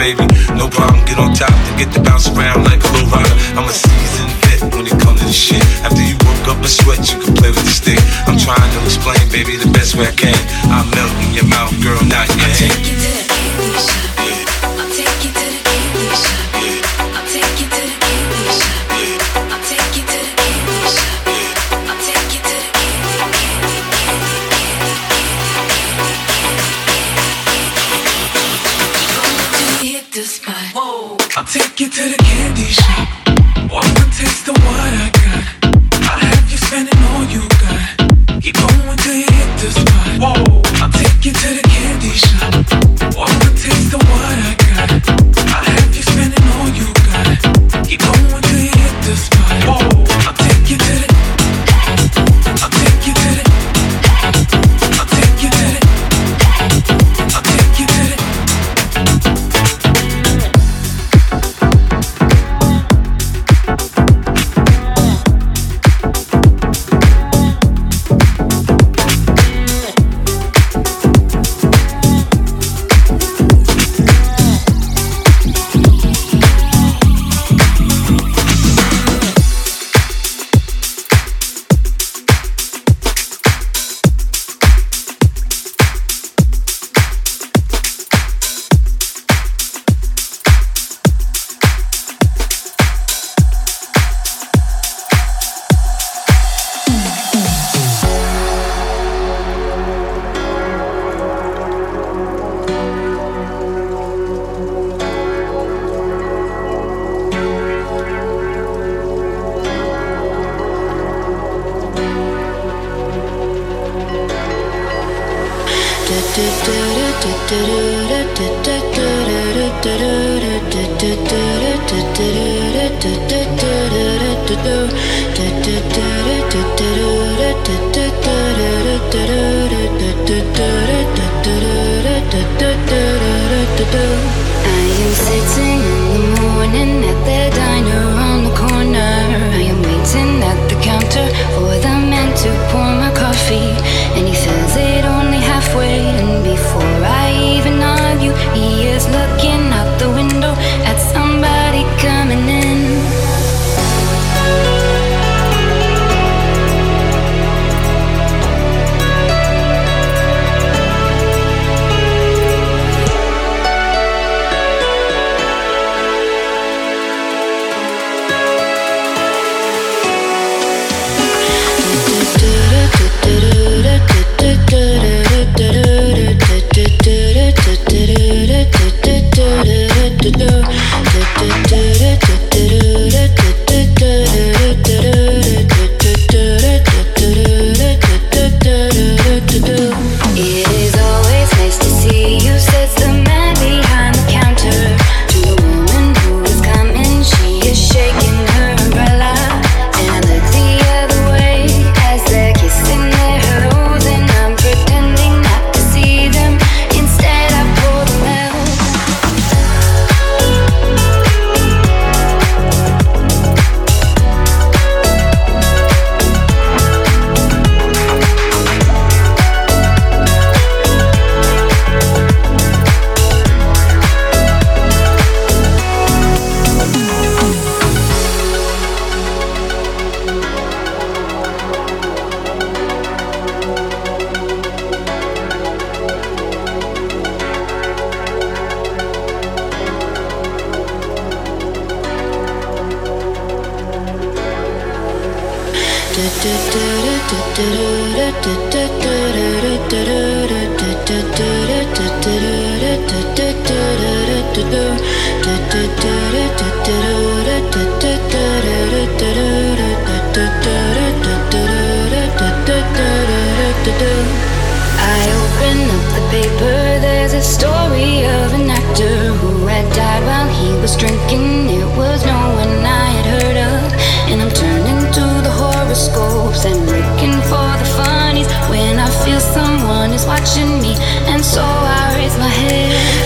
baby? No problem, get on top and get to bounce around like a low rider. I'm a seasoned vet when it comes to this shit. After you woke up a sweat, you can play with the stick. I'm trying to explain, baby, the best way I can. I melt in your mouth, do do someone is watching me, and so I raise my head.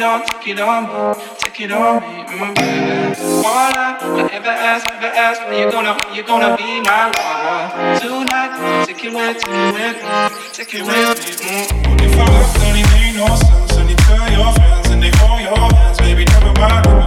It on me, take it on me, mm, baby. Wanna, I never ask, never ask, when you gonna, you gonna be my lover tonight? Take it with, take it with me, take it with me. Mm. If I left, then it made no sense, and you tell your friends, and they hold your hands, baby, never mind,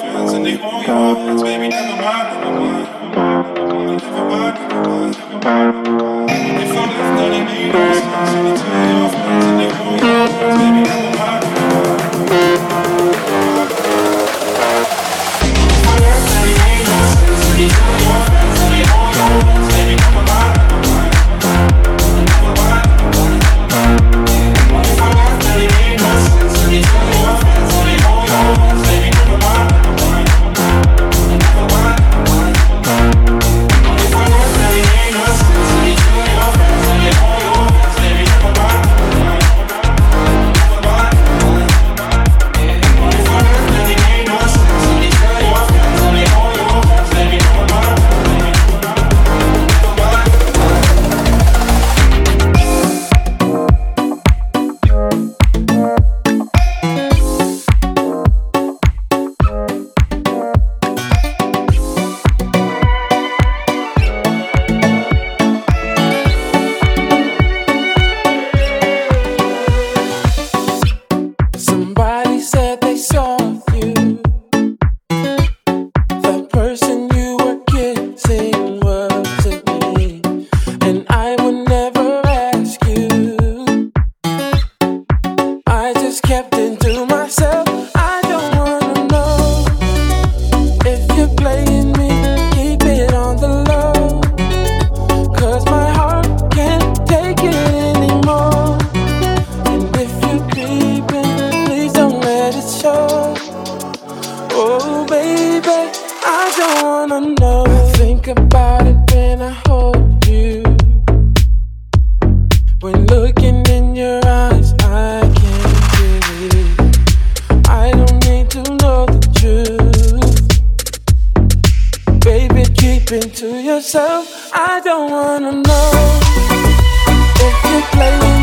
hands and they all keeping to yourself. I don't wanna know if you play.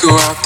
Go out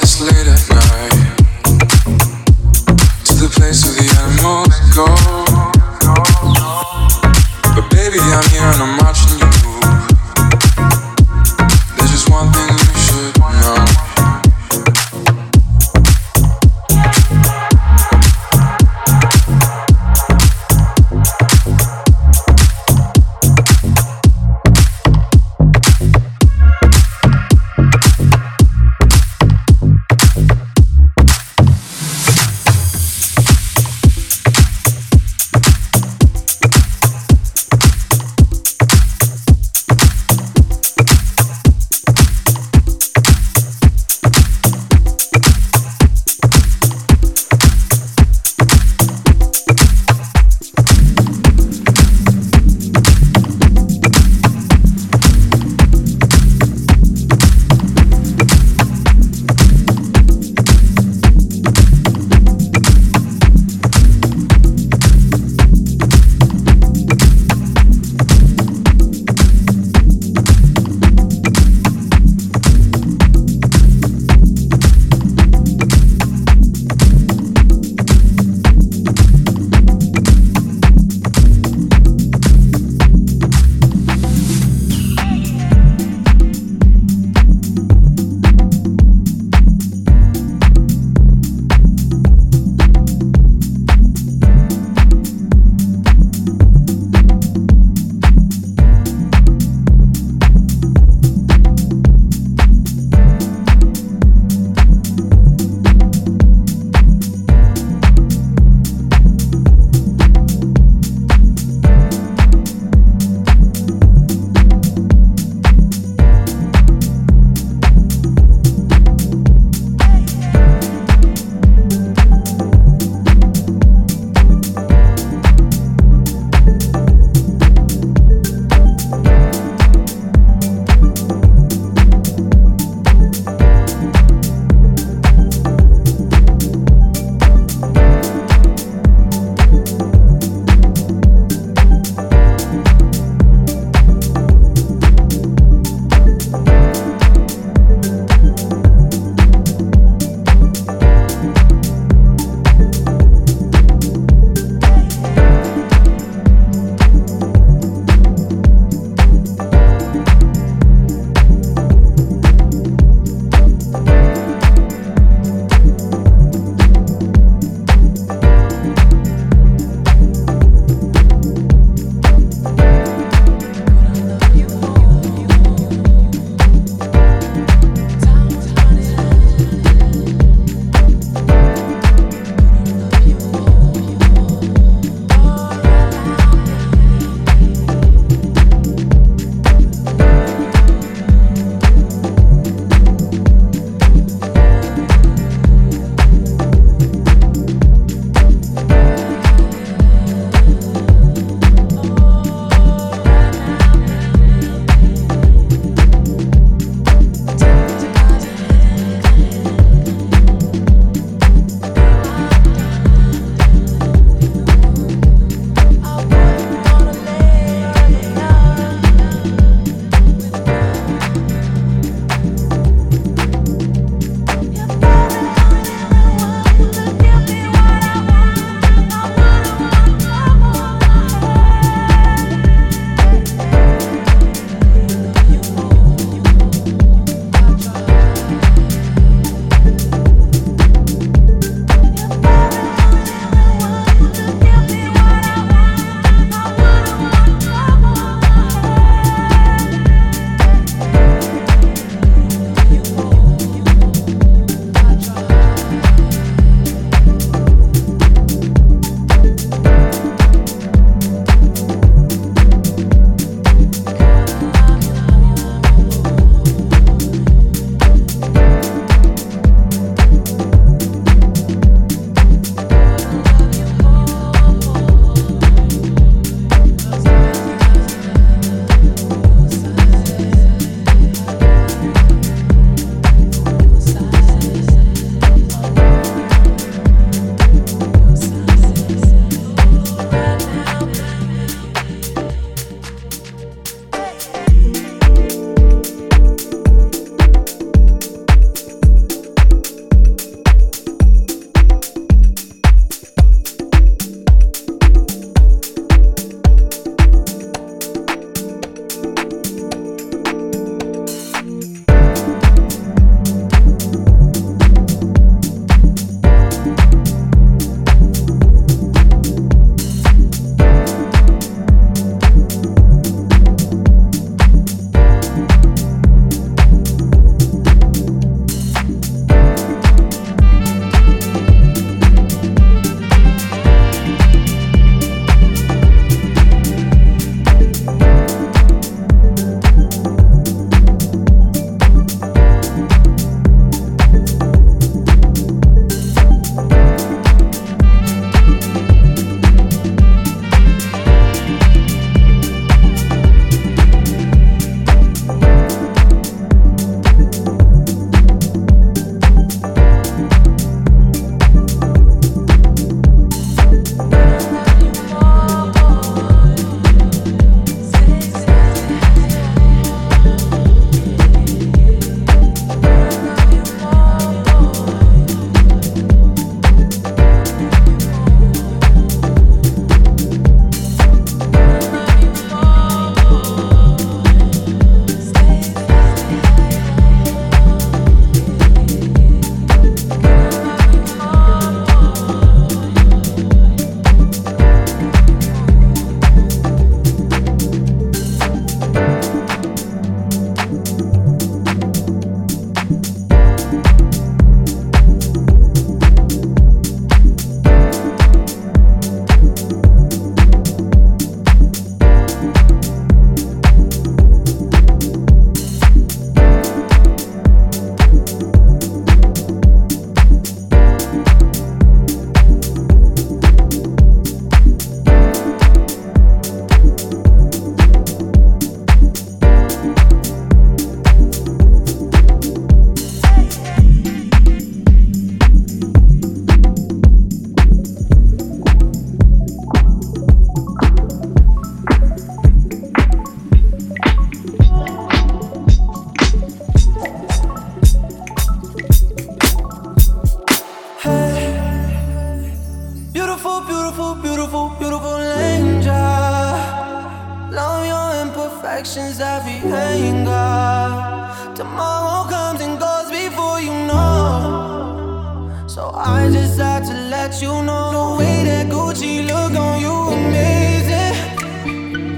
anger. Tomorrow comes and goes before you know. So I just had to let you know the way that Gucci look on you amazing,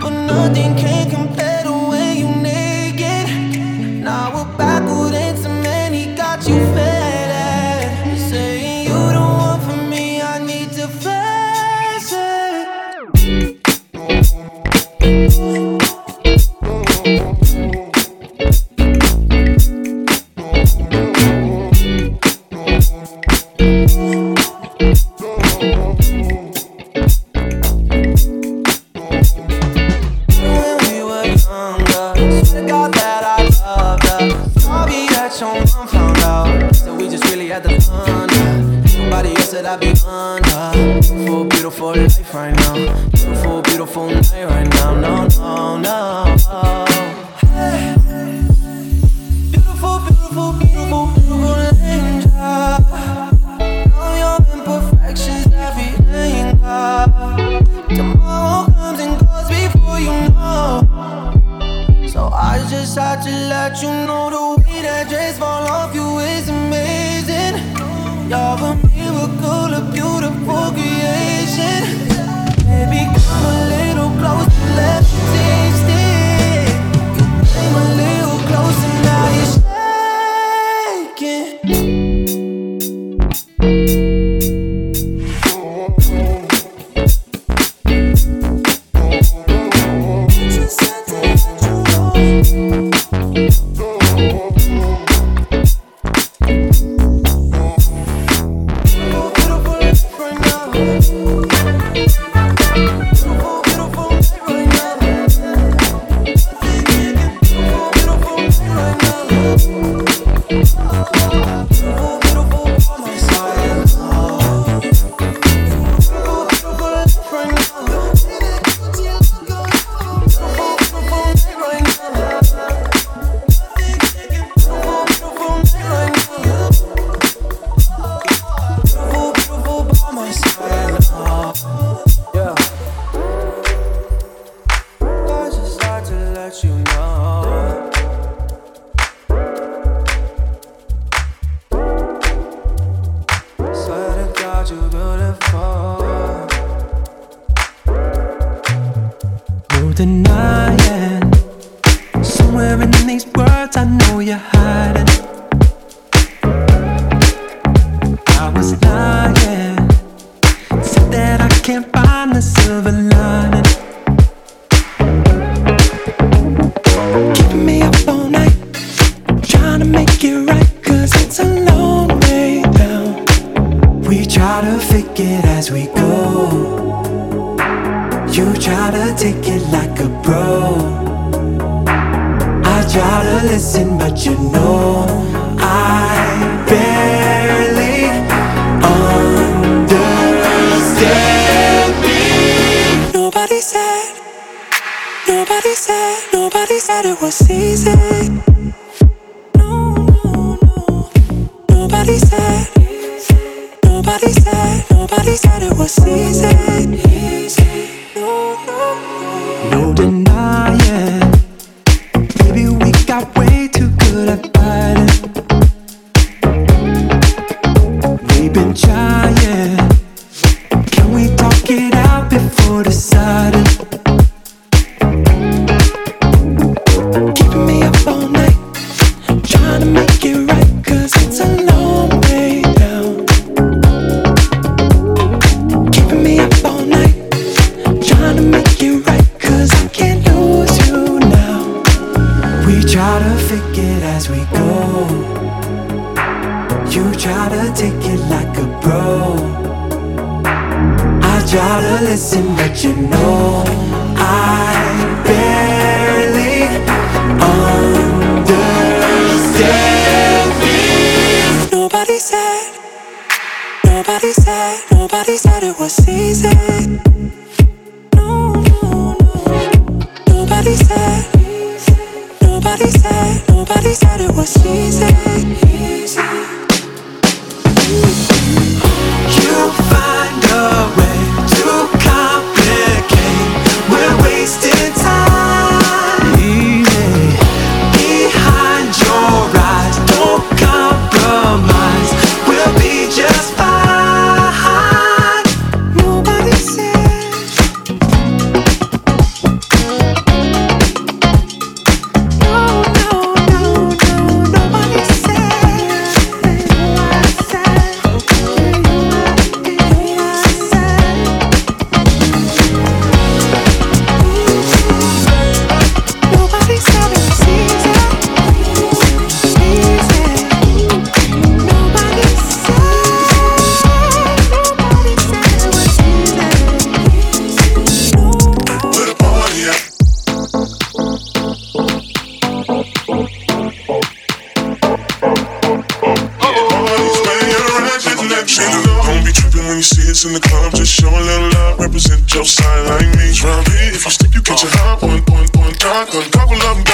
but nothing can compare you know.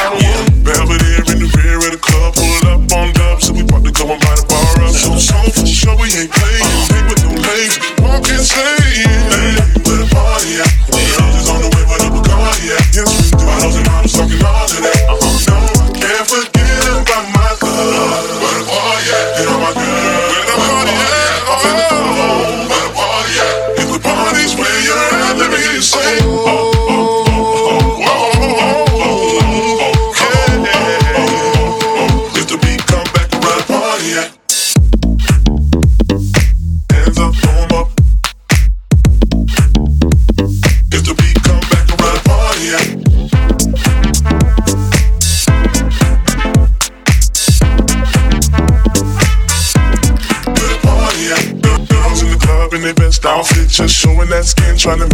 power. Yeah. In the rear of the club, up on we about to the bar. So, for sure we ain't playing, with no. trying to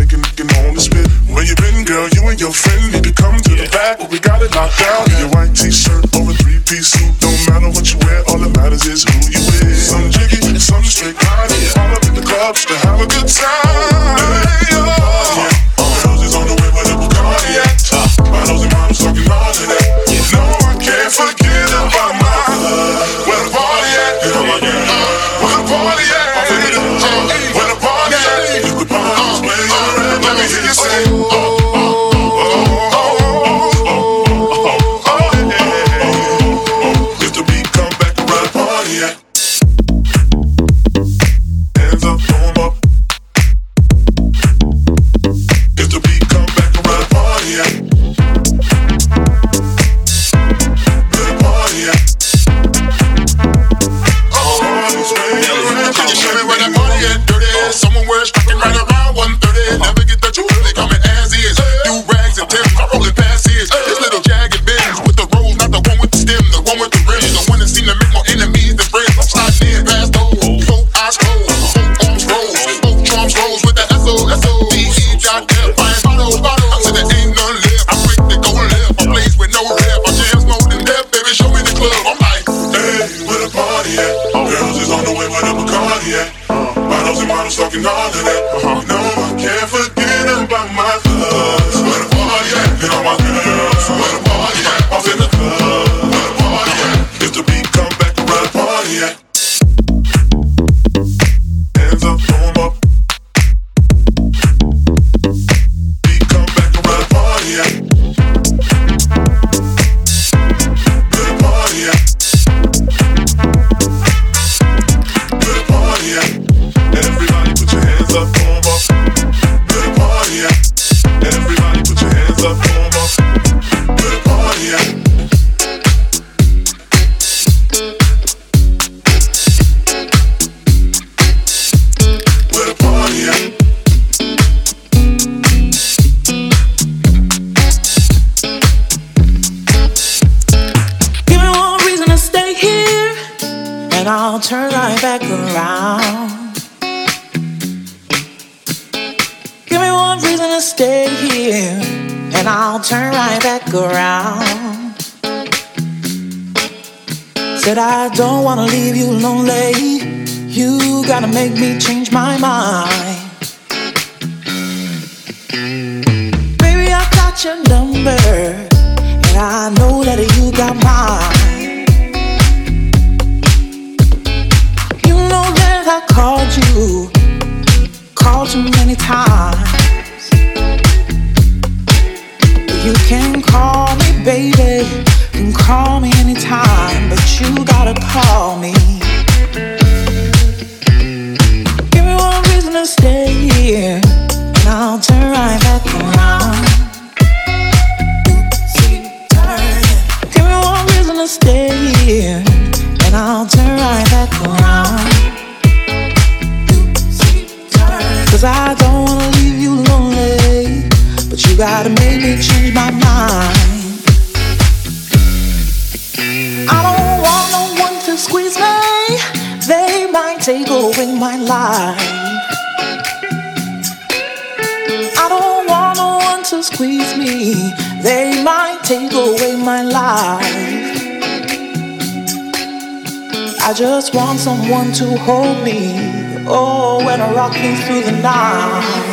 say you call me anytime, but you gotta call me. Give me one reason to stay. I just want someone to hold me. Oh, when I'm rocking through the night.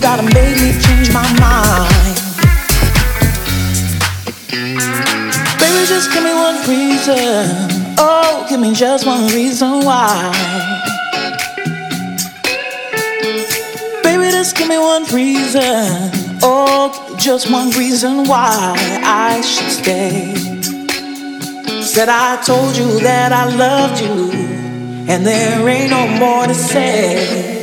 gotta make me change my mind. Baby, just give me one reason. Oh, give me just one reason why. Baby, just give me one reason. Oh, just one reason why I should stay. Said I told you that I loved you, and there ain't no more to say.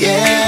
Yeah,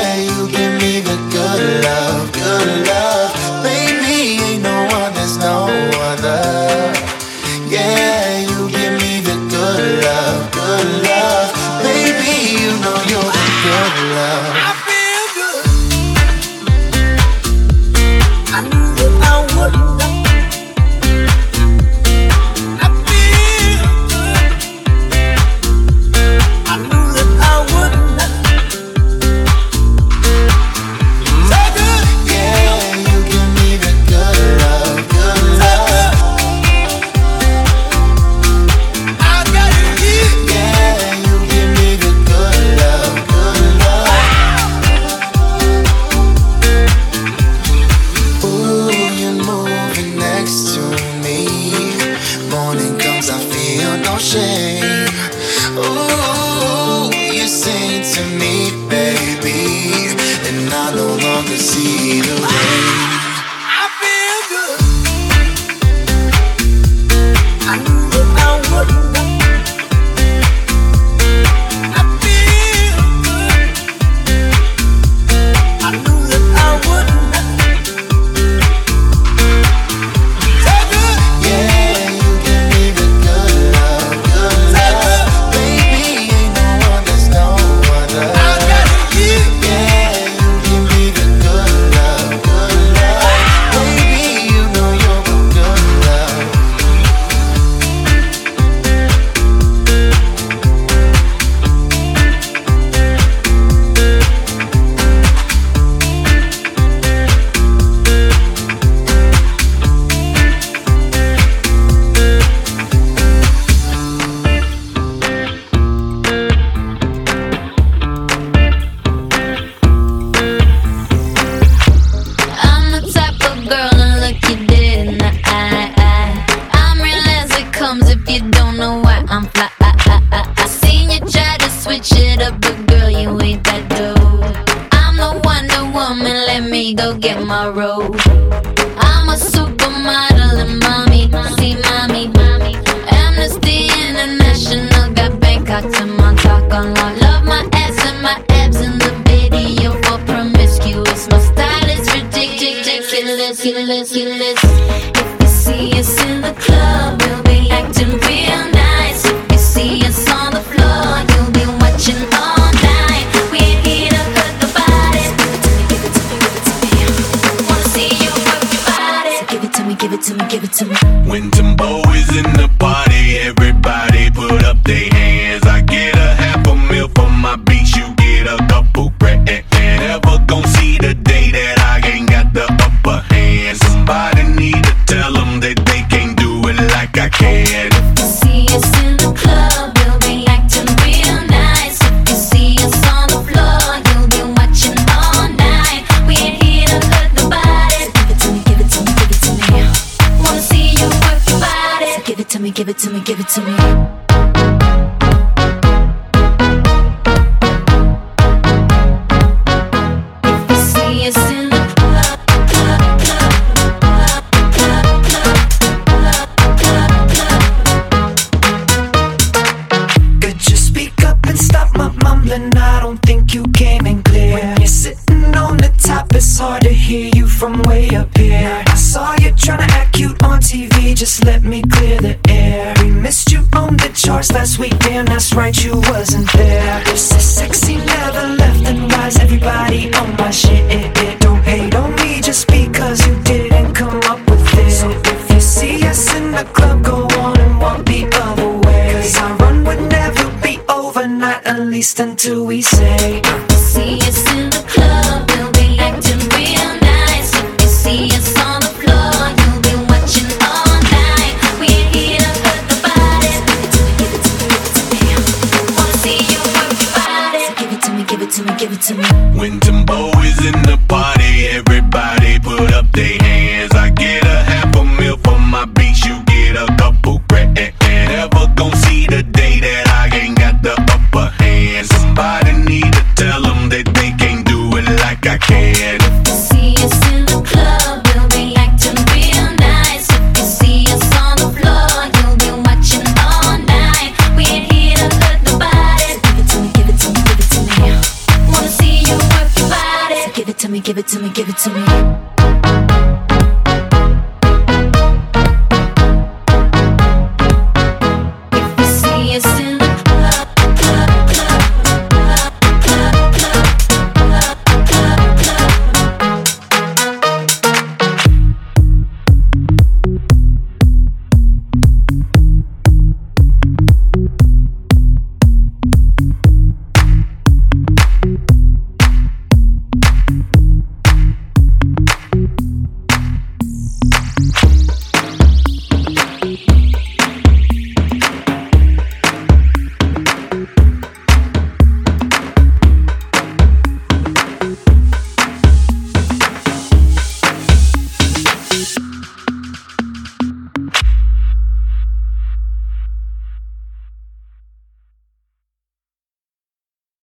least until we